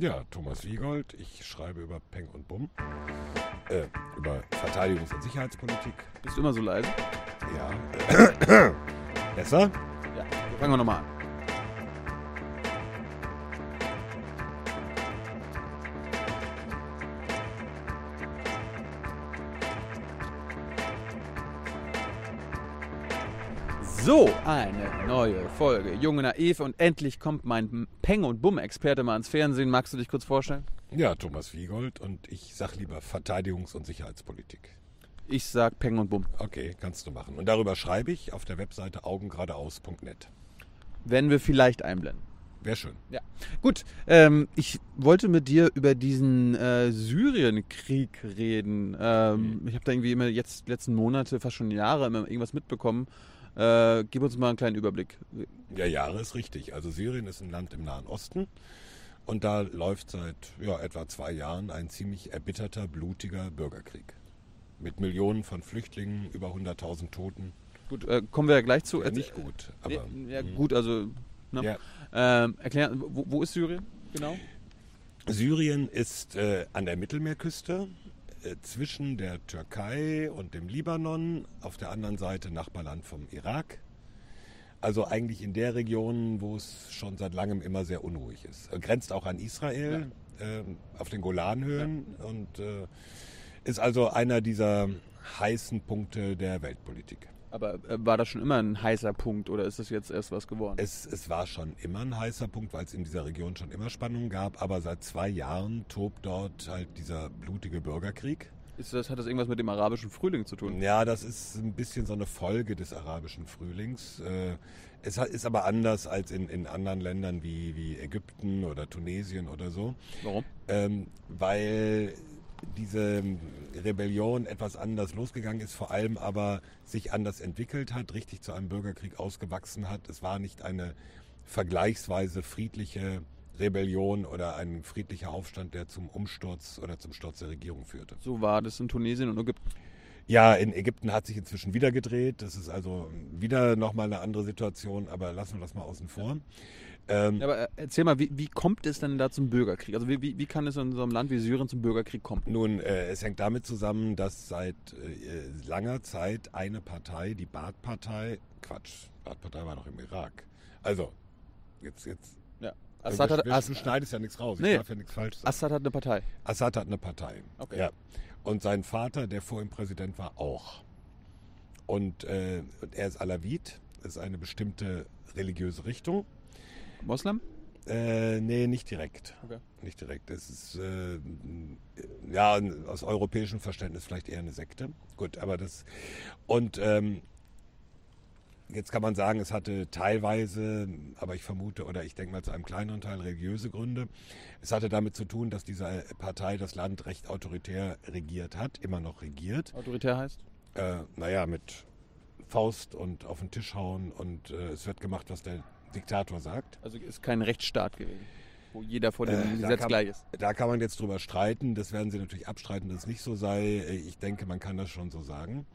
Ja, Thomas Wiegold. Ich schreibe über Peng und Bumm. Äh, über Verteidigungs- und Sicherheitspolitik. Bist du immer so leise? Ja. Besser? Ja. Fangen wir nochmal an. So, eine neue Folge. Junge Naiv und endlich kommt mein Peng- und Bumm-Experte mal ins Fernsehen. Magst du dich kurz vorstellen? Ja, Thomas Wiegold und ich sag lieber Verteidigungs- und Sicherheitspolitik. Ich sag Peng und Bumm. Okay, kannst du machen. Und darüber schreibe ich auf der Webseite augengeradeaus.net. Werden wir vielleicht einblenden. Wäre schön. Ja. Gut, ähm, ich wollte mit dir über diesen äh, Syrienkrieg reden. Ähm, Ich habe da irgendwie immer jetzt letzten Monate, fast schon Jahre, immer irgendwas mitbekommen. Äh, gib uns mal einen kleinen Überblick. Ja, Jahre ist richtig. Also Syrien ist ein Land im Nahen Osten. Und da läuft seit ja, etwa zwei Jahren ein ziemlich erbitterter, blutiger Bürgerkrieg. Mit Millionen von Flüchtlingen, über 100.000 Toten. Gut, äh, kommen wir ja gleich zu. Ja, nicht gut. Aber, ja, mh. gut, also. Ne? Ja. Ähm, erklären, wo, wo ist Syrien genau? Syrien ist äh, an der Mittelmeerküste äh, zwischen der Türkei und dem Libanon, auf der anderen Seite Nachbarland vom Irak. Also eigentlich in der Region, wo es schon seit langem immer sehr unruhig ist. Äh, Grenzt auch an Israel, ähm, auf den Golanhöhen und äh, ist also einer dieser heißen Punkte der Weltpolitik. Aber äh, war das schon immer ein heißer Punkt oder ist das jetzt erst was geworden? Es, es war schon immer ein heißer Punkt, weil es in dieser Region schon immer Spannungen gab, aber seit zwei Jahren tobt dort halt dieser blutige Bürgerkrieg. Ist das, hat das irgendwas mit dem arabischen Frühling zu tun? Ja, das ist ein bisschen so eine Folge des arabischen Frühlings. Äh, Es ist aber anders als in, in anderen Ländern wie, wie Ägypten oder Tunesien oder so, Warum? ähm, weil diese Rebellion etwas anders losgegangen ist, vor allem aber sich anders entwickelt hat, richtig zu einem Bürgerkrieg ausgewachsen hat. Es war nicht eine vergleichsweise friedliche Rebellion oder ein friedlicher Aufstand, der zum Umsturz oder zum Sturz der Regierung führte. So war das in Tunesien und Ägypten. Ja, in Ägypten hat sich inzwischen wieder gedreht. Das ist also wieder nochmal eine andere Situation, aber lassen wir das mal außen vor. Ähm, aber äh, erzähl mal, wie, wie kommt es denn da zum Bürgerkrieg? Also wie, wie, wie kann es in so einem Land wie Syrien zum Bürgerkrieg kommen? Nun, äh, es hängt damit zusammen, dass seit äh, langer Zeit eine Partei, die Baath-Partei, Quatsch, Baath-Partei war doch im Irak. Also, jetzt, jetzt. Ja. Assad, hat, du, du schneidest ja nichts raus, Nee. ich darf ja nichts falsch sagen. Assad hat eine Partei. Assad hat eine Partei. Okay. Ja. Und sein Vater, der vor ihm Präsident war, auch. Und äh, und er ist Alawit, ist eine bestimmte religiöse Richtung. Moslem? Äh, nee, nicht direkt. Okay. Nicht direkt. Es ist äh, ja aus europäischem Verständnis vielleicht eher eine Sekte. Gut, aber das und ähm, jetzt kann man sagen, es hatte teilweise, aber ich vermute oder ich denke mal zu einem kleineren Teil religiöse Gründe. Es hatte damit zu tun, dass diese Partei das Land recht autoritär regiert hat, immer noch regiert. Autoritär heißt? Äh, naja, mit Faust und auf den Tisch hauen und äh, es wird gemacht, was der Diktator sagt. Also ist kein Rechtsstaat gewesen, wo jeder vor dem Äh, Gesetz kann- gleich ist. Da kann man jetzt drüber streiten. Das werden Sie natürlich abstreiten, dass es nicht so sei. Äh, Ich denke, man kann das schon so sagen.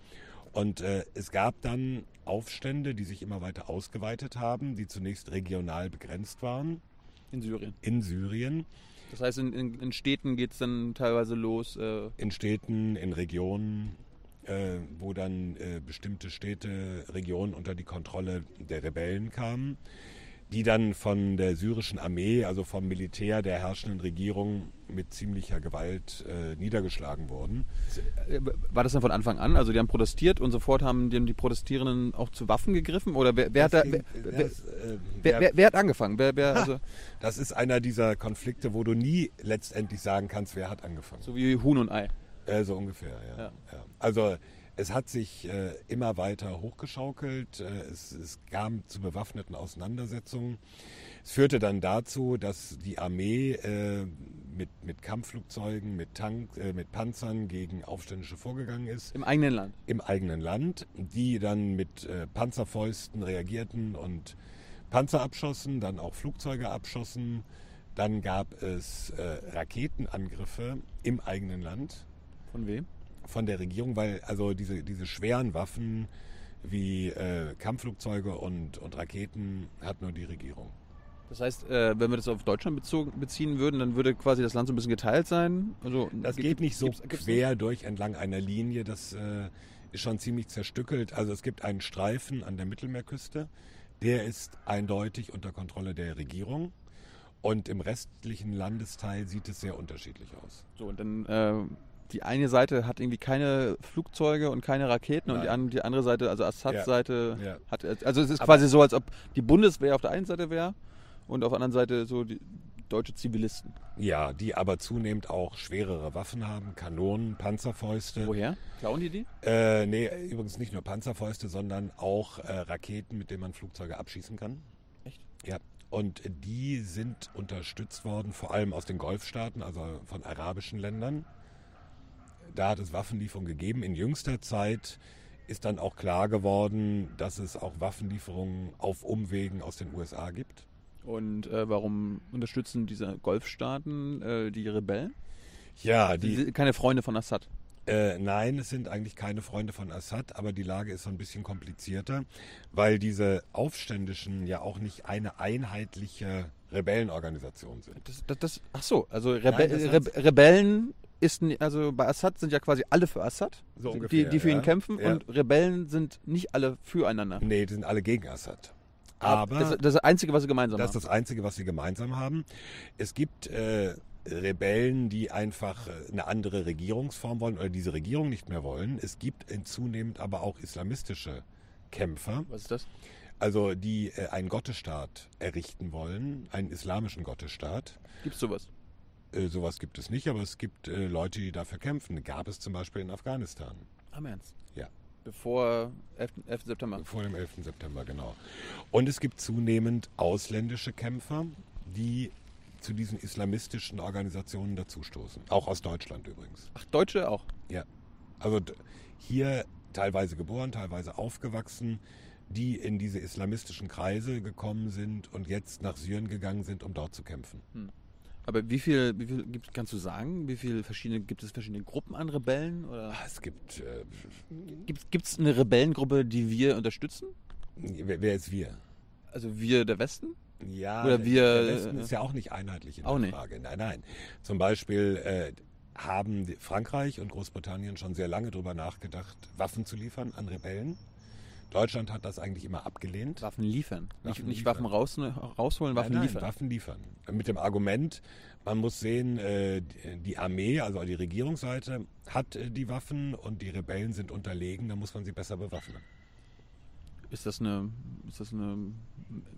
Und äh, es gab dann Aufstände, die sich immer weiter ausgeweitet haben, die zunächst regional begrenzt waren In Syrien. in Syrien, Das heißt, in, in, in Städten geht es dann teilweise los. Äh, in Städten, in Regionen, äh, wo dann äh, bestimmte Städte, Regionen unter die Kontrolle der Rebellen kamen, die dann von der syrischen Armee, also vom Militär der herrschenden Regierung mit ziemlicher Gewalt äh, niedergeschlagen wurden. äh, war das dann von Anfang an? Also die haben protestiert und sofort haben die, die Protestierenden auch zu Waffen gegriffen? Oder wer, wer, hat, da, wer, das, äh, wer, wer, wer hat angefangen? Wer, also, Das ist einer dieser Konflikte, wo du nie letztendlich sagen kannst, wer hat angefangen. so wie Huhn und Ei. Äh, so ungefähr, ja. Ja. Also es hat sich äh, immer weiter hochgeschaukelt. Äh, es, es kam zu bewaffneten Auseinandersetzungen. Es führte dann dazu, dass die Armee äh, mit, mit Kampfflugzeugen, mit, Tank, äh, mit Panzern gegen Aufständische vorgegangen ist Im eigenen Land. im eigenen Land, die dann mit äh, Panzerfäusten reagierten und Panzer abschossen, dann auch Flugzeuge abschossen. Dann gab es äh, Raketenangriffe im eigenen Land Von wem? von der Regierung, weil also diese, diese schweren Waffen wie äh, Kampfflugzeuge und, und Raketen hat nur die Regierung. Das heißt, äh, wenn wir das auf Deutschland bezogen, beziehen würden, dann würde quasi das Land so ein bisschen geteilt sein. Also, Das geht nicht so gibt's- gibt's quer durch entlang einer Linie. Das äh, ist schon ziemlich zerstückelt. Also es gibt einen Streifen an der Mittelmeerküste. Der ist eindeutig unter Kontrolle der Regierung. Und im restlichen Landesteil sieht es sehr unterschiedlich aus. So, und dann äh, die eine Seite hat irgendwie keine Flugzeuge und keine Raketen und die, Nein. an, die andere Seite, also Assad-Seite, Ja. hat. Also es ist Aber- quasi so, als ob die Bundeswehr auf der einen Seite wäre und auf der anderen Seite so die deutsche Zivilisten. Ja, die aber zunehmend auch schwerere Waffen haben, Kanonen, Panzerfäuste. Woher? Klauen die die? Äh, nee, übrigens nicht nur Panzerfäuste, sondern auch äh, Raketen, mit denen man Flugzeuge abschießen kann. Echt? Ja. Und die sind unterstützt worden, vor allem aus den Golfstaaten, also von arabischen Ländern. Da hat es Waffenlieferungen gegeben. In jüngster Zeit ist dann auch klar geworden, dass es auch Waffenlieferungen auf Umwegen aus den USA gibt. Und äh, warum unterstützen diese Golfstaaten äh, die Rebellen? Ja, Die keine Freunde von Assad. Äh, nein, es sind eigentlich keine Freunde von Assad, aber die Lage ist so ein bisschen komplizierter, weil diese Aufständischen ja auch nicht eine einheitliche Rebellenorganisation sind. Das, das, das, ach so, also Rebe Nein, Rebe Rebellen ist, also bei Assad sind ja quasi alle für Assad, So die, ungefähr, die für ihn ja. kämpfen Ja. und Rebellen sind nicht alle füreinander. Nee, die sind alle gegen Assad. Aber das, das ist das Einzige, was sie gemeinsam das ist haben. das Einzige, was sie gemeinsam haben. Es gibt äh, Rebellen, die einfach äh, eine andere Regierungsform wollen oder diese Regierung nicht mehr wollen. Es gibt in zunehmend aber auch islamistische Kämpfer, Was ist das? also die äh, einen Gottesstaat errichten wollen, einen islamischen Gottesstaat. Gibt es sowas? Äh, sowas gibt es nicht, aber es gibt äh, Leute, die dafür kämpfen. Gab es zum Beispiel in Afghanistan. Am Ernst? Ja. Bevor 11. 11. September. Vor dem 11. September, genau. Und es gibt zunehmend ausländische Kämpfer, die zu diesen islamistischen Organisationen dazustoßen. Auch aus Deutschland übrigens. Ach, Deutsche auch. Ja. Also hier teilweise geboren, teilweise aufgewachsen, die in diese islamistischen Kreise gekommen sind und jetzt nach Syrien gegangen sind, um dort zu kämpfen. Aber wie viel, wie viel gibt, kannst du sagen, wie viele verschiedene, gibt es verschiedene Gruppen an Rebellen? Oder Ah, Es gibt, äh, gibt es eine Rebellengruppe, die wir unterstützen? wer, wer ist wir? Also wir der Westen? Ja, Oder wir- der Westen ist ja auch nicht einheitlich in Auch der nicht. Frage. Nein, nein. Zum Beispiel äh, haben Frankreich und Großbritannien schon sehr lange darüber nachgedacht, Waffen zu liefern an Rebellen. Deutschland hat das eigentlich immer abgelehnt. Waffen liefern. nicht, Waffen nicht liefern. Waffen raus, rausholen, Waffen nein, nein, liefern. Waffen liefern. Mit dem Argument, man muss sehen, äh, die- die Armee, also die Regierungsseite, hat äh, die Waffen und die Rebellen sind unterlegen, da muss man sie besser bewaffnen. Ist das eine, ist das eine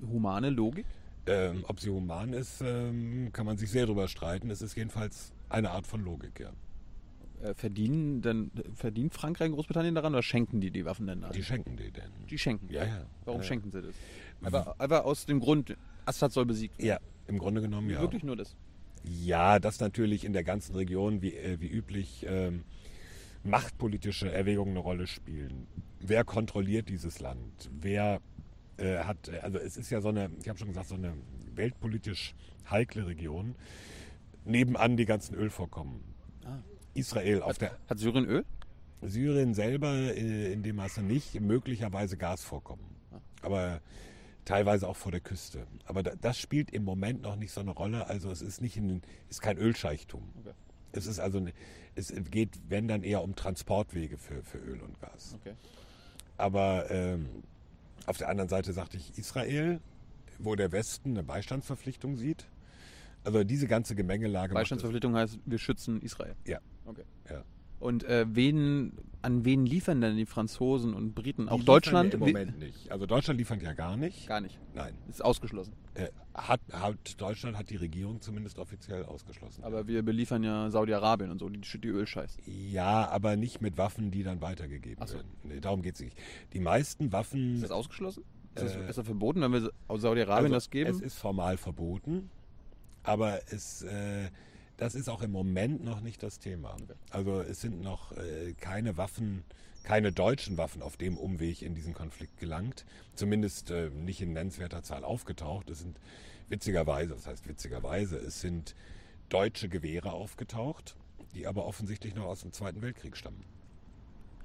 humane Logik? Ähm, ob sie human ist, ähm, kann man sich sehr drüber streiten. Es ist jedenfalls eine Art von Logik, ja. Äh, verdienen denn, verdient Frankreich und Großbritannien daran oder schenken die die Waffen denn an? Die schenken die denn. Die schenken. Ja, ja. Warum ja. schenken sie das? Einfach, einfach aus dem Grund, Assad soll besiegt werden. Ja, im Grunde genommen ja. Wirklich nur das. Ja, das natürlich in der ganzen Region wie, äh, wie üblich ähm, machtpolitische Erwägungen eine Rolle spielen. Wer kontrolliert dieses Land? Wer äh, hat, äh, also es ist ja so eine, ich habe schon gesagt, so eine weltpolitisch heikle Region. Nebenan die ganzen Ölvorkommen. Ah. Israel auf der Hat Syrien Öl? Syrien selber äh, in dem Maße nicht, möglicherweise Gasvorkommen. Aber teilweise auch vor der Küste. Aber da, das spielt im Moment noch nicht so eine Rolle. Also es ist nicht ein, ist kein Ölscheichtum. Okay. Es ist also, es geht, wenn dann eher um Transportwege für, für Öl und Gas. Okay. Aber ähm, auf der anderen Seite sagte ich Israel, wo der Westen eine Beistandsverpflichtung sieht. Also diese ganze Gemengelage. Beistandsverpflichtung heißt, wir schützen Israel. Ja. Okay. Ja. Und äh, wen, an wen liefern denn die Franzosen und Briten? Die Auch Deutschland? ja Im Moment nicht. Also Deutschland liefert ja gar nicht. Gar nicht. Nein. Ist ausgeschlossen. Äh, hat, hat Deutschland hat die Regierung zumindest offiziell ausgeschlossen. Aber wir beliefern ja Saudi-Arabien und so, die, die Ölscheiß. ja, aber nicht mit Waffen, die dann weitergegeben Ach so. werden. Nee, darum geht es nicht. Die meisten Waffen. Ist das ausgeschlossen? Ist, das, Äh, ist das verboten, wenn wir Saudi-Arabien also das geben? Es ist formal verboten, aber es, äh, das ist auch im Moment noch nicht das Thema. Also es sind noch äh, keine Waffen, keine deutschen Waffen auf dem Umweg in diesen Konflikt gelangt. Zumindest äh, nicht in nennenswerter Zahl aufgetaucht. Es sind witzigerweise, das heißt witzigerweise, es sind deutsche Gewehre aufgetaucht, die aber offensichtlich noch aus dem Zweiten Weltkrieg stammen.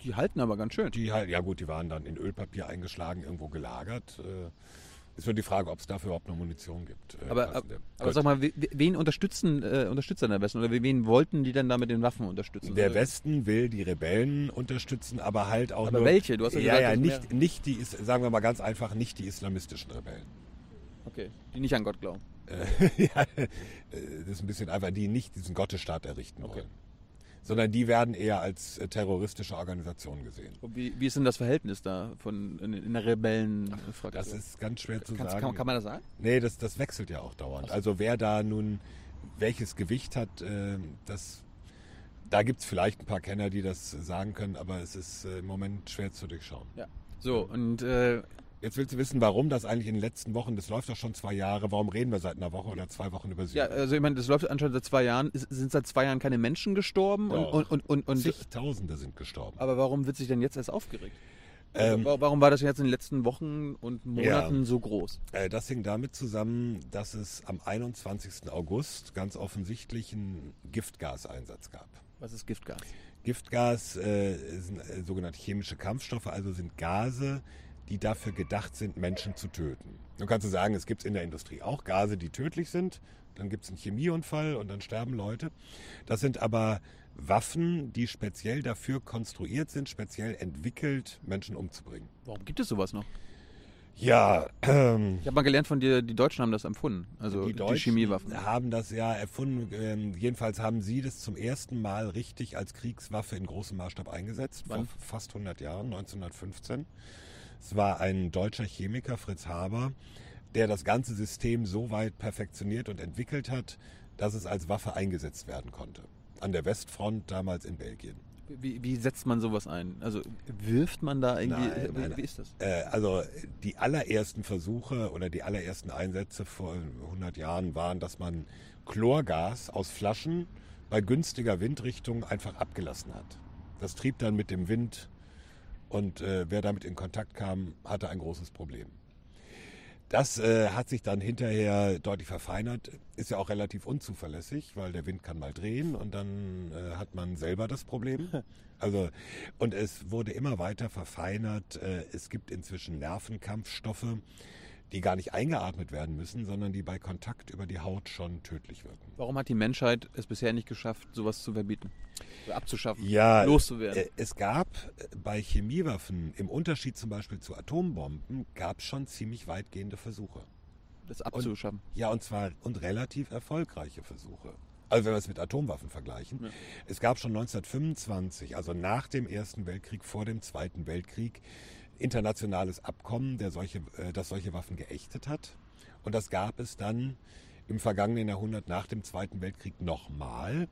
die halten aber ganz schön. Die halt, ja gut, die waren dann in Ölpapier eingeschlagen, irgendwo gelagert. Äh, Ist nur die Frage, ob es dafür überhaupt noch Munition gibt. äh, Aber, passende. aber sag mal, we- wen unterstützen, äh, unterstützt dann der Westen? Oder wen wollten die denn da mit den Waffen unterstützen? Der Westen will die Rebellen unterstützen, aber halt auch Aber nur... welche? Du hast ja ja, gesagt, ja, das nicht, nicht die, sagen wir mal ganz einfach, nicht die islamistischen Rebellen. Okay, die nicht an Gott glauben. Äh, ja, äh, das ist ein bisschen einfach, die nicht diesen Gottesstaat errichten Okay. wollen. Sondern die werden eher als äh, terroristische Organisation gesehen. Wie, wie ist denn das Verhältnis da von in, in der Rebellenfraktion? Das ist ganz schwer zu Kannst, sagen. kann, kann man das sagen? Nee, das, das wechselt ja auch dauernd. Also wer da nun welches Gewicht hat, äh, das, da gibt es vielleicht ein paar Kenner, die das sagen können, aber es ist äh, im Moment schwer zu durchschauen. Ja. So, und äh, Jetzt willst du wissen, warum das eigentlich in den letzten Wochen, das läuft doch schon zwei Jahre, warum reden wir seit einer Woche oder zwei Wochen über ja, Syrien? also ich meine, das läuft anscheinend seit zwei Jahren. Ist- Sind seit zwei Jahren keine Menschen gestorben? Doch. und, und, und, und, Zigtausende sind gestorben. aber warum wird sich denn jetzt erst aufgeregt? Ähm, Wa- warum war das jetzt in den letzten Wochen und Monaten Ja. so groß? Äh, Das hing damit zusammen, dass es am 21. August ganz offensichtlich einen Giftgaseinsatz gab. Was ist Giftgas? Giftgas äh, sind äh, sogenannte chemische Kampfstoffe, also sind Gase, die dafür gedacht sind, Menschen zu töten. Nun kannst du sagen, es gibt in der Industrie auch Gase, die tödlich sind. Dann gibt es einen Chemieunfall und dann sterben Leute. Das sind aber Waffen, die speziell dafür konstruiert sind, speziell entwickelt, Menschen umzubringen. Warum gibt es sowas noch? Ja, ähm, Ich habe mal gelernt von dir, die Deutschen haben das empfunden. Also die, Deutschen Chemiewaffen. haben das ja erfunden. Ähm, jedenfalls haben sie das zum ersten Mal richtig als Kriegswaffe in großem Maßstab eingesetzt. Wann? Vor fast 100 Jahren, 1915. Es war ein deutscher Chemiker, Fritz Haber, der das ganze System so weit perfektioniert und entwickelt hat, dass es als Waffe eingesetzt werden konnte. An der Westfront, damals in Belgien. Wie, wie setzt man sowas ein? Also wirft man da irgendwie? Nein, wie, nein, wie ist das? Äh, also die allerersten Versuche oder die allerersten Einsätze vor 100 Jahren waren, dass man Chlorgas aus Flaschen bei günstiger Windrichtung einfach abgelassen hat. Das trieb dann mit dem Wind und äh, wer damit in Kontakt kam, hatte ein großes Problem. Das äh, hat sich dann hinterher deutlich verfeinert, ist ja auch relativ unzuverlässig, weil der Wind kann mal drehen und dann äh, hat man selber das Problem. Also, und es wurde immer weiter verfeinert. Äh, es gibt inzwischen Nervenkampfstoffe, die gar nicht eingeatmet werden müssen, sondern die bei Kontakt über die Haut schon tödlich wirken. Warum hat die Menschheit es bisher nicht geschafft, sowas zu verbieten? Abzuschaffen? Ja, loszuwerden? äh, es gab äh, bei Chemiewaffen, im Unterschied zum Beispiel zu Atombomben, gab es schon ziemlich weitgehende Versuche. das abzuschaffen. Ja, und zwar und relativ erfolgreiche Versuche. Also wenn wir es mit Atomwaffen vergleichen. Ja. Es gab schon 1925, also nach dem Ersten Weltkrieg, vor dem Zweiten Weltkrieg, internationales Abkommen, der solche, äh, das solche Waffen geächtet hat. Und das gab es dann im vergangenen Jahrhundert nach dem Zweiten Weltkrieg nochmal.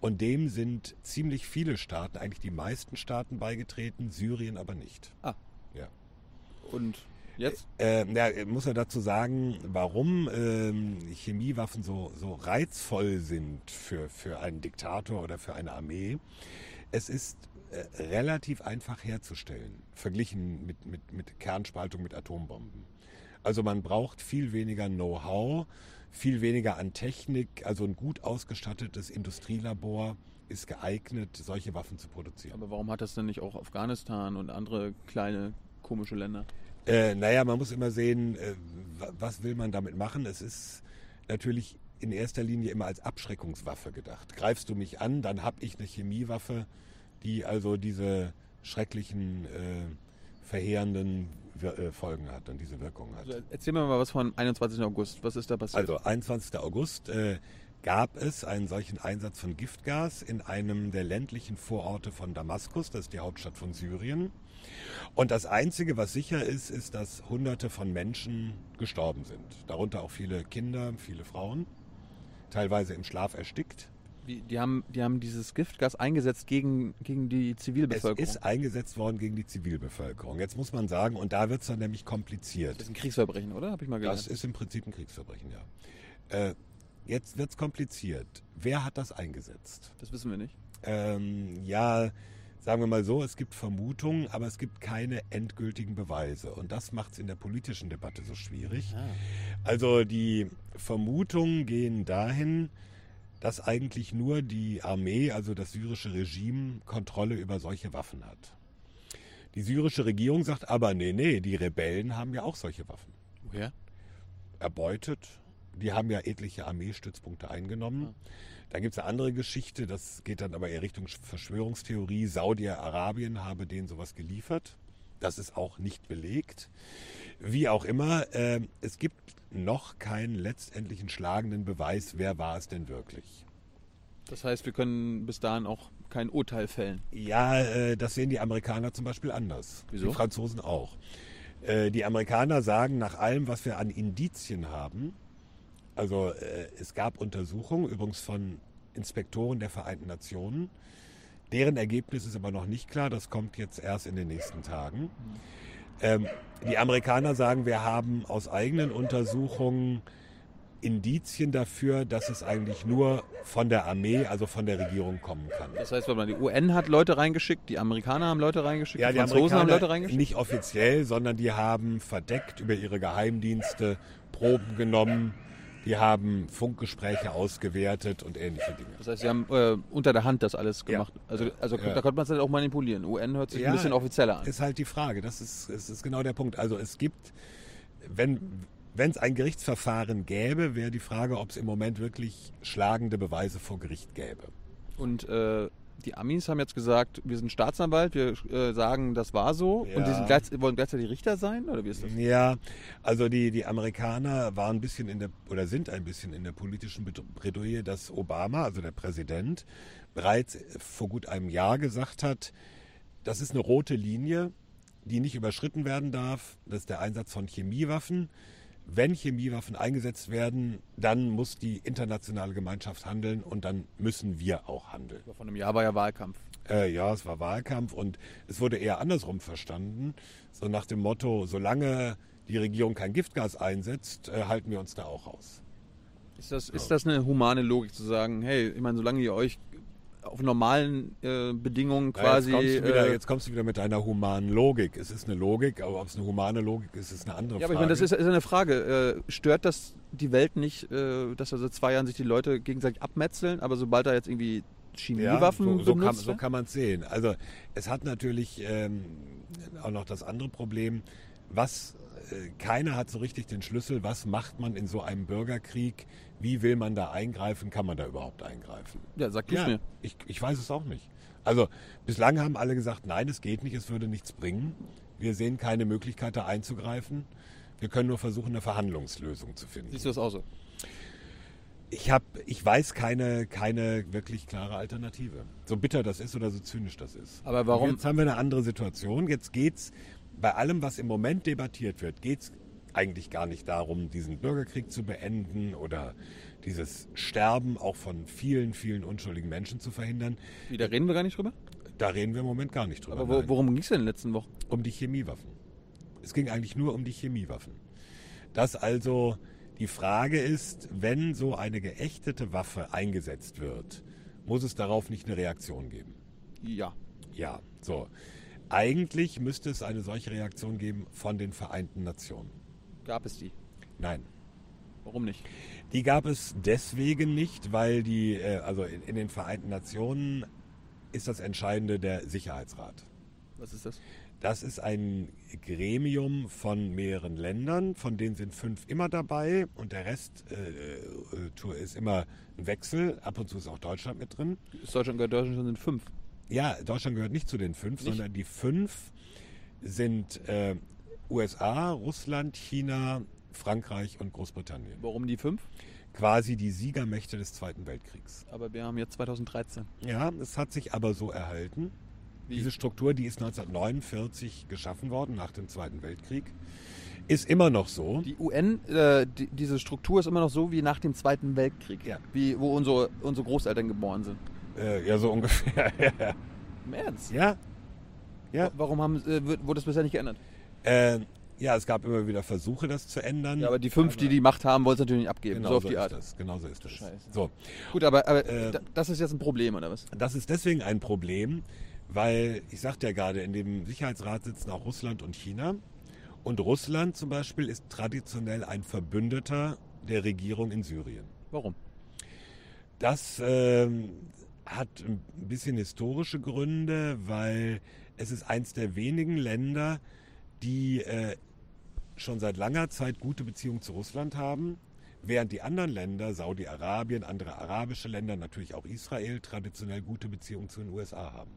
Und dem sind ziemlich viele Staaten, eigentlich die meisten Staaten beigetreten, Syrien aber nicht. Ah. Ja. Und jetzt? Äh, na, muss er dazu sagen, warum ähm, Chemiewaffen so, so reizvoll sind für, für einen Diktator oder für eine Armee. Es ist äh, relativ einfach herzustellen, verglichen mit, mit, mit Kernspaltung mit Atombomben. Also man braucht viel weniger Know-how, viel weniger an Technik, also ein gut ausgestattetes Industrielabor ist geeignet, solche Waffen zu produzieren. Aber warum hat das denn nicht auch Afghanistan und andere kleine komische Länder? Äh, naja, man muss immer sehen, äh, wa- was will man damit machen. Es ist natürlich in erster Linie immer als Abschreckungswaffe gedacht. Greifst du mich an, dann habe ich eine Chemiewaffe, die also diese schrecklichen, äh, verheerenden Wir- äh, Folgen hat und diese Wirkung hat. Also erzähl mir mal was von 21. August. Was ist da passiert? Also 21. August äh, gab es einen solchen Einsatz von Giftgas in einem der ländlichen Vororte von Damaskus, das ist die Hauptstadt von Syrien. Und das Einzige, was sicher ist, ist, dass Hunderte von Menschen gestorben sind. Darunter auch viele Kinder, viele Frauen, teilweise im Schlaf erstickt. Wie, die, haben, die haben dieses Giftgas eingesetzt gegen, gegen die Es Zivilbevölkerung. ist eingesetzt worden gegen die Zivilbevölkerung. Jetzt muss man sagen, und da wird es dann nämlich kompliziert. das ist ein Kriegsverbrechen, oder? Habe ich mal gelernt. Das ist im Prinzip ein Kriegsverbrechen, ja. Äh, jetzt wird es kompliziert. Wer hat das eingesetzt? das wissen wir nicht. Ähm, ja, sagen wir mal so, es gibt Vermutungen, aber es gibt keine endgültigen Beweise. Und das macht es in der politischen Debatte so schwierig. Also die Vermutungen gehen dahin, dass eigentlich nur die Armee, also das syrische Regime, Kontrolle über solche Waffen hat. Die syrische Regierung sagt aber, nee, nee, die Rebellen haben ja auch solche Waffen. Woher? erbeutet. Die haben ja etliche Armeestützpunkte eingenommen. Ja. Dann gibt es eine andere Geschichte, das geht dann aber eher Richtung Verschwörungstheorie. Saudi-Arabien habe denen sowas geliefert. Das ist auch nicht belegt. Wie auch immer, äh, es gibt noch keinen letztendlichen schlagenden Beweis, wer war es denn wirklich. Das heißt, wir können bis dahin auch kein Urteil fällen. Ja, äh, das sehen die Amerikaner zum Beispiel anders. Wieso? Die Franzosen auch. Äh, die Amerikaner sagen, nach allem, was wir an Indizien haben, also äh, es gab Untersuchungen, übrigens von Inspektoren der Vereinten Nationen, deren Ergebnis ist aber noch nicht klar, das kommt jetzt erst in den nächsten Tagen. Ähm, die Amerikaner sagen, wir haben aus eigenen Untersuchungen Indizien dafür, dass es eigentlich nur von der Armee, also von der Regierung kommen kann. Das heißt, die UN hat Leute reingeschickt, die Amerikaner haben Leute reingeschickt, Ja, die die Franzosen haben Leute reingeschickt. nicht offiziell, sondern die haben verdeckt über ihre Geheimdienste Proben genommen, die haben Funkgespräche ausgewertet und ähnliche Dinge. Das heißt, sie haben äh, unter der Hand das alles Ja. gemacht. Also, also Ja. da konnte man es halt auch manipulieren. UN hört sich Ja, ein bisschen offizieller an. Ist halt die Frage. Das ist, das ist genau der Punkt. Also es gibt, wenn wenn es ein Gerichtsverfahren gäbe, wäre die Frage, ob es im Moment wirklich schlagende Beweise vor Gericht gäbe. Und äh, die Amis haben jetzt gesagt, wir sind Staatsanwalt, wir äh, sagen, das war so. Ja. Und die sind gleich, wollen gleichzeitig Richter sein? Oder wie ist das? Ja, also die, die Amerikaner waren ein bisschen in der oder sind ein bisschen in der politischen Bredouille, dass Obama, also der Präsident, bereits vor gut einem Jahr gesagt hat, das ist eine rote Linie, die nicht überschritten werden darf. Das ist der Einsatz von Chemiewaffen. Wenn Chemiewaffen eingesetzt werden, dann muss die internationale Gemeinschaft handeln und dann müssen wir auch handeln. Vor einem Jahr war ja Wahlkampf. Äh, ja, es war Wahlkampf und es wurde eher andersrum verstanden. So nach dem Motto, solange die Regierung kein Giftgas einsetzt, äh, halten wir uns da auch raus. Ist das, ist das eine humane Logik zu sagen, hey, ich meine, solange ihr euch auf normalen äh, Bedingungen Ja, quasi. jetzt, kommst du wieder, äh, jetzt kommst du wieder mit deiner humanen Logik. Es ist eine Logik, aber ob es eine humane Logik ist, ist eine andere ja, aber ich Frage. meine, das ist, ist eine Frage. Äh, stört das die Welt nicht, äh, dass da seit zwei Jahren sich die Leute gegenseitig abmetzeln, aber sobald da jetzt irgendwie Chemiewaffen ja, so, so kann, benutzt so werden? kann man es sehen. Also es hat natürlich ähm, auch noch das andere Problem, was keiner hat so richtig den Schlüssel, was macht man in so einem Bürgerkrieg, wie will man da eingreifen, kann man da überhaupt eingreifen? Ja, sag Ja, mir. ich, ich weiß es auch nicht. Also bislang haben alle gesagt, nein, es geht nicht, es würde nichts bringen. Wir sehen keine Möglichkeit, da einzugreifen. Wir können nur versuchen, eine Verhandlungslösung zu finden. Siehst du das auch so? Ich, hab, ich weiß keine, keine wirklich klare Alternative. So bitter das ist oder so zynisch das ist. Aber warum- Jetzt haben wir eine andere Situation. Jetzt geht's bei allem, was im Moment debattiert wird, geht's eigentlich gar nicht darum, diesen Bürgerkrieg zu beenden oder dieses Sterben auch von vielen, vielen unschuldigen Menschen zu verhindern. Wie, da reden wir gar nicht drüber? Da reden wir im Moment gar nicht drüber. Aber worum ging es denn in den letzten Wochen? um die Chemiewaffen. Es ging eigentlich nur um die Chemiewaffen. Dass also die Frage ist, wenn so eine geächtete Waffe eingesetzt wird, muss es darauf nicht eine Reaktion geben. Ja. Ja, so. Eigentlich müsste es eine solche Reaktion geben von den Vereinten Nationen. Gab es die? Nein. Warum nicht? Die gab es deswegen nicht, weil die, äh, also in, in den Vereinten Nationen ist das Entscheidende der Sicherheitsrat. Was ist das? Das ist ein Gremium von mehreren Ländern, von denen sind fünf immer dabei und der Rest äh, äh, ist immer ein Wechsel. Ab und zu ist auch Deutschland mit drin. Ist Deutschland gehört Deutschland sind fünf. Ja, Deutschland gehört nicht zu den fünf, Nicht? sondern die fünf sind äh, USA, Russland, China, Frankreich und Großbritannien. Warum die fünf? Quasi die Siegermächte des Zweiten Weltkriegs. Aber wir haben jetzt 2013. Ja, es hat sich aber so erhalten. Wie? Diese Struktur, die ist 1949 geschaffen worden, nach dem Zweiten Weltkrieg, ist immer noch so. Die UN, äh, die, diese Struktur ist immer noch so wie nach dem Zweiten Weltkrieg. Ja. Wie, wo unsere, unsere Großeltern geboren sind. Äh, ja, so ungefähr. ja. Im Ernst? ja. Ja. Warum haben, äh, wird- wurde das bisher nicht geändert? Äh, ja, es gab immer wieder Versuche, das zu ändern. Ja, aber die fünf, die die Macht haben, wollen es natürlich nicht abgeben. genau so auf die ist Art. das. Genau so ist das. Scheiße. So, Gut, aber, aber Äh, da- das ist jetzt ein Problem, oder was? das ist deswegen ein Problem, weil ich sagte ja gerade, in dem Sicherheitsrat sitzen auch Russland und China. Und Russland zum Beispiel ist traditionell ein Verbündeter der Regierung in Syrien. Warum? Das ähm, hat ein bisschen historische Gründe, weil es ist eins der wenigen Länder, die äh, schon seit langer Zeit gute Beziehungen zu Russland haben, während die anderen Länder, Saudi-Arabien, andere arabische Länder, natürlich auch Israel, traditionell gute Beziehungen zu den USA haben.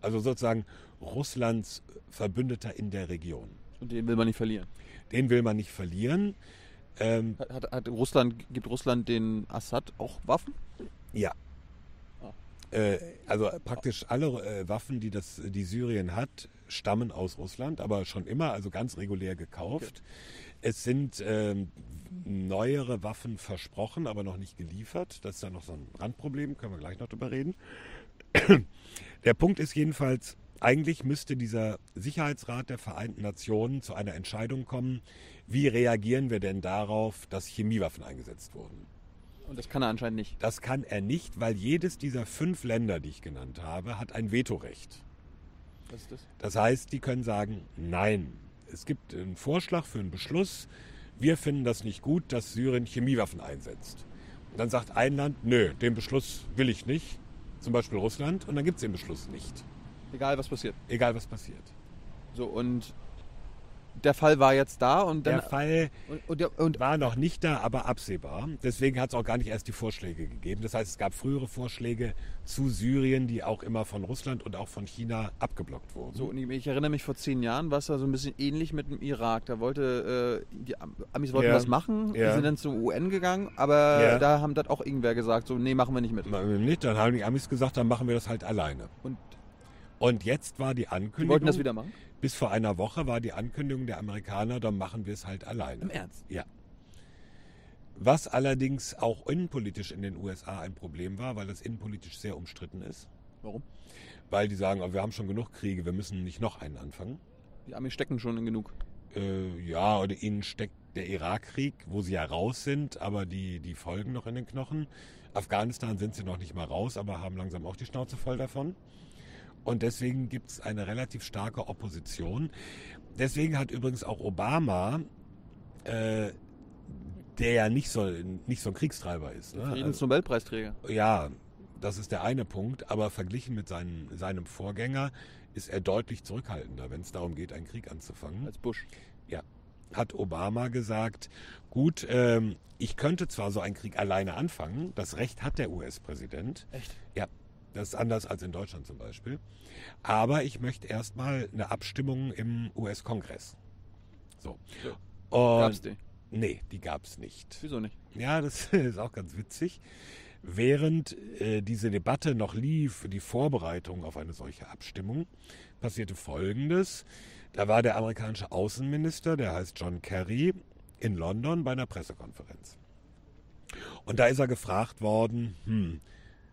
Also sozusagen Russlands Verbündeter in der Region. Und den will man nicht verlieren. Den will man nicht verlieren. Ähm, hat, hat, hat, Russland, gibt Russland den Assad auch Waffen? Ja. Äh, also praktisch alle äh, Waffen, die, das, die Syrien hat, stammen aus Russland, aber schon immer, also ganz regulär gekauft. Okay. Es sind ähm, neuere Waffen versprochen, aber noch nicht geliefert. Das ist ja noch so ein Randproblem, können wir gleich noch drüber reden. Der Punkt ist jedenfalls, eigentlich müsste dieser Sicherheitsrat der Vereinten Nationen zu einer Entscheidung kommen, wie reagieren wir denn darauf, dass Chemiewaffen eingesetzt wurden. Und das kann er anscheinend nicht. Das kann er nicht, weil jedes dieser fünf Länder, die ich genannt habe, hat ein Vetorecht. Was ist das? Das heißt, die können sagen, nein. Es gibt einen Vorschlag für einen Beschluss. Wir finden das nicht gut, dass Syrien Chemiewaffen einsetzt. Und dann sagt ein Land, nö, den Beschluss will ich nicht, zum Beispiel Russland, und dann gibt es den Beschluss nicht. Egal was passiert. Egal was passiert. So, und der Fall war jetzt da und dann. Der Fall und, und, und, war noch nicht da, aber absehbar. Deswegen hat es auch gar nicht erst die Vorschläge gegeben. Das heißt, es gab frühere Vorschläge zu Syrien, die auch immer von Russland und auch von China abgeblockt wurden. So, und ich erinnere mich vor zehn Jahren war es da so ein bisschen ähnlich mit dem Irak. Da wollte äh, die Amis wollten ja. was machen, ja. die sind dann zur UN gegangen, aber ja. da haben das auch irgendwer gesagt, so nee, machen wir nicht mit. Machen wir nicht, dann haben die Amis gesagt, dann machen wir das halt alleine. Und und jetzt war die Ankündigung. Die wollten das wieder machen? Bis vor einer Woche war die Ankündigung der Amerikaner, dann machen wir es halt alleine. Im Ernst? Ja. Was allerdings auch innenpolitisch in den USA ein Problem war, weil das innenpolitisch sehr umstritten ist. Warum? Weil die sagen, oh, wir haben schon genug Kriege, wir müssen nicht noch einen anfangen. Die Amis stecken schon in genug. Äh, ja, oder ihnen steckt der Irakkrieg, wo sie ja raus sind, aber die, die Folgen noch in den Knochen. Afghanistan sind sie noch nicht mal raus, aber haben langsam auch die Schnauze voll davon. Und deswegen gibt es eine relativ starke Opposition. Deswegen hat übrigens auch Obama, äh, der ja nicht so, nicht so ein Kriegstreiber ist. Ne? Friedensnobelpreisträger. Also, ja, das ist der eine Punkt. Aber verglichen mit seinen, seinem Vorgänger ist er deutlich zurückhaltender, wenn es darum geht, einen Krieg anzufangen. Als Bush. Ja. Hat Obama gesagt, gut, ähm, ich könnte zwar so einen Krieg alleine anfangen, das Recht hat der US-Präsident. Echt? Ja, das ist anders als in Deutschland zum Beispiel. Aber ich möchte erstmal eine Abstimmung im US-Kongress. So. Ja. Gab's die? Nee, die gab es nicht. Wieso nicht? Ja, das ist auch ganz witzig. Während äh, diese Debatte noch lief, die Vorbereitung auf eine solche Abstimmung, passierte Folgendes. Da war der amerikanische Außenminister, der heißt John Kerry, in London bei einer Pressekonferenz. Und da ist er gefragt worden, hm,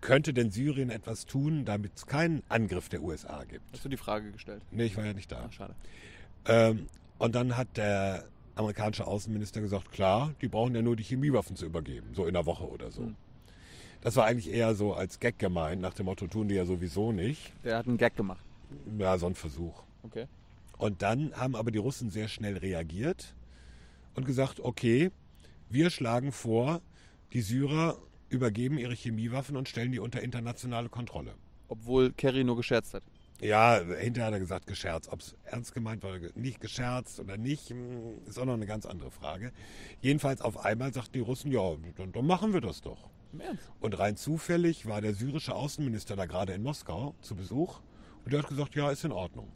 könnte denn Syrien etwas tun, damit es keinen Angriff der USA gibt? Hast du die Frage gestellt? Nee, ich war ja nicht da. Ach, schade. Ähm, und dann hat der amerikanische Außenminister gesagt, klar, die brauchen ja nur die Chemiewaffen zu übergeben, so in einer Woche oder so. Hm. Das war eigentlich eher so als Gag gemeint, nach dem Motto, tun die ja sowieso nicht. Der hat einen Gag gemacht. Ja, so ein Versuch. Okay. Und dann haben aber die Russen sehr schnell reagiert und gesagt, okay, wir schlagen vor, die Syrer übergeben ihre Chemiewaffen und stellen die unter internationale Kontrolle. Obwohl Kerry nur gescherzt hat. Ja, hinterher hat er gesagt, gescherzt. Ob es ernst gemeint war, nicht gescherzt oder nicht, hm, ist auch noch eine ganz andere Frage. Jedenfalls auf einmal sagten die Russen, ja, dann, dann machen wir das doch. Und rein zufällig war der syrische Außenminister da gerade in Moskau zu Besuch und der hat gesagt, ja, ist in Ordnung.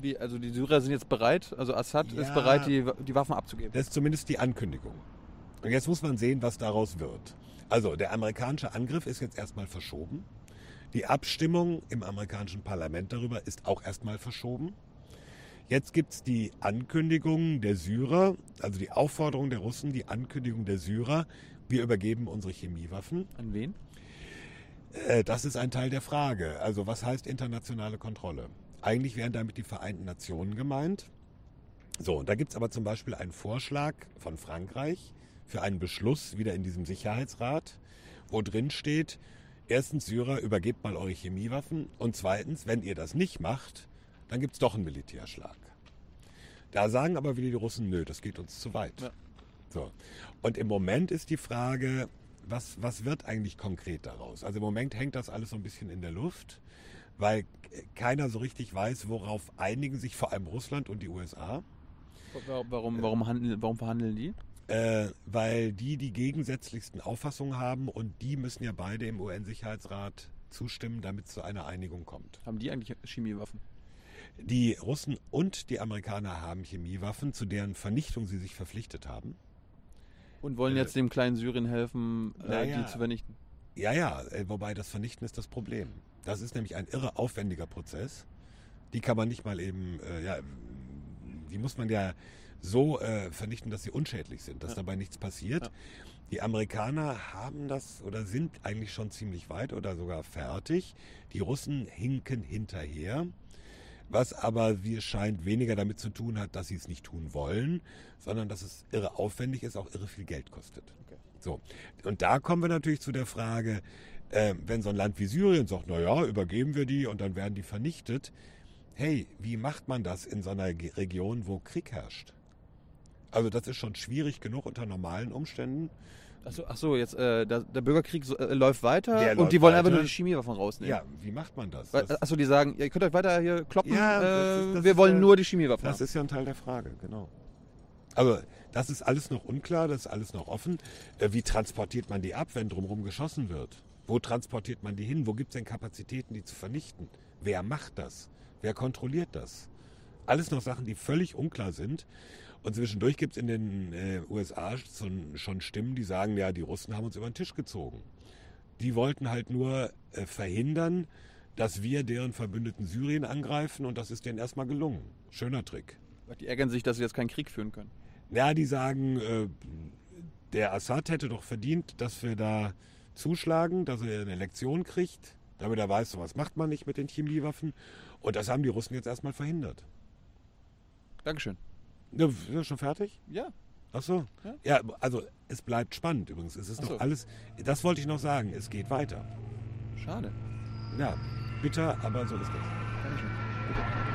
Wie, also die Syrer sind jetzt bereit, also Assad ja, ist bereit, die, die Waffen abzugeben. Das ist zumindest die Ankündigung. Und jetzt muss man sehen, was daraus wird. Also der amerikanische Angriff ist jetzt erstmal verschoben. Die Abstimmung im amerikanischen Parlament darüber ist auch erstmal verschoben. Jetzt gibt es die Ankündigung der Syrer, also die Aufforderung der Russen, die Ankündigung der Syrer, wir übergeben unsere Chemiewaffen. An wen? Äh, das ist ein Teil der Frage. Also was heißt internationale Kontrolle? Eigentlich wären damit die Vereinten Nationen gemeint. So, und da gibt es aber zum Beispiel einen Vorschlag von Frankreich, für einen Beschluss wieder in diesem Sicherheitsrat, wo drin steht, erstens Syrer, übergebt mal eure Chemiewaffen und zweitens, wenn ihr das nicht macht, dann gibt es doch einen Militärschlag. Da sagen aber wieder die Russen, nö, das geht uns zu weit. Ja. So. Und im Moment ist die Frage, was, was wird eigentlich konkret daraus? Also im Moment hängt das alles so ein bisschen in der Luft, weil keiner so richtig weiß, worauf einigen sich vor allem Russland und die USA. Warum, warum, handeln, warum verhandeln die? Äh, weil die die gegensätzlichsten Auffassungen haben und die müssen ja beide im UN-Sicherheitsrat zustimmen, damit es zu einer Einigung kommt. Haben die eigentlich Chemiewaffen? Die Russen und die Amerikaner haben Chemiewaffen, zu deren Vernichtung sie sich verpflichtet haben. Und wollen Äh, jetzt dem kleinen Syrien helfen, äh, naja. die zu vernichten. Ja, ja, äh, wobei das Vernichten ist das Problem. Das ist nämlich ein irre aufwendiger Prozess. Die kann man nicht mal eben, äh, ja, die muss man ja so äh, vernichten, dass sie unschädlich sind, dass Ja. dabei nichts passiert. Ja. Die Amerikaner haben das oder sind eigentlich schon ziemlich weit oder sogar fertig. Die Russen hinken hinterher. Was aber, wie es scheint, weniger damit zu tun hat, dass sie es nicht tun wollen, sondern dass es irre aufwendig ist, auch irre viel Geld kostet. Okay. So. Und da kommen wir natürlich zu der Frage, äh, wenn so ein Land wie Syrien sagt, naja, übergeben wir die und dann werden die vernichtet. Hey, wie macht man das in so einer Region, wo Krieg herrscht? Also das ist schon schwierig genug unter normalen Umständen. Achso, ach so, jetzt äh, der, der Bürgerkrieg so, äh, läuft weiter Der und läuft die wollen einfach weiter. nur die Chemiewaffen rausnehmen. Ja, wie macht man das? Das, Achso, die sagen, ihr könnt euch weiter hier kloppen, Ja, das äh, ist- das wir wollen ja- nur die Chemiewaffen das haben. ist ja ein Teil der Frage, genau. Also das ist alles noch unklar, das ist alles noch offen. Äh, Wie transportiert man die ab, wenn drumherum geschossen wird? Wo transportiert man die hin? Wo gibt es denn Kapazitäten, die zu vernichten? Wer macht das? Wer kontrolliert das? Alles noch Sachen, die völlig unklar sind. Und zwischendurch gibt es in den äh, USA schon, schon Stimmen, die sagen, ja, die Russen haben uns über den Tisch gezogen. Die wollten halt nur äh, verhindern, dass wir deren Verbündeten Syrien angreifen und das ist denen erstmal gelungen. Schöner Trick. Die ärgern sich, dass sie jetzt keinen Krieg führen können. Ja, die sagen, äh, der Assad hätte doch verdient, dass wir da zuschlagen, dass er eine Lektion kriegt, damit er weiß, was macht man nicht mit den Chemiewaffen. Und das haben die Russen jetzt erstmal verhindert. Dankeschön. Ja, Ist das schon fertig? Ja. Ach so. Ja. Ja, also es bleibt spannend übrigens. Es ist Ach so. noch alles, das wollte ich noch sagen, es geht weiter. Schade. Ja, bitter, aber so ist das. Dankeschön.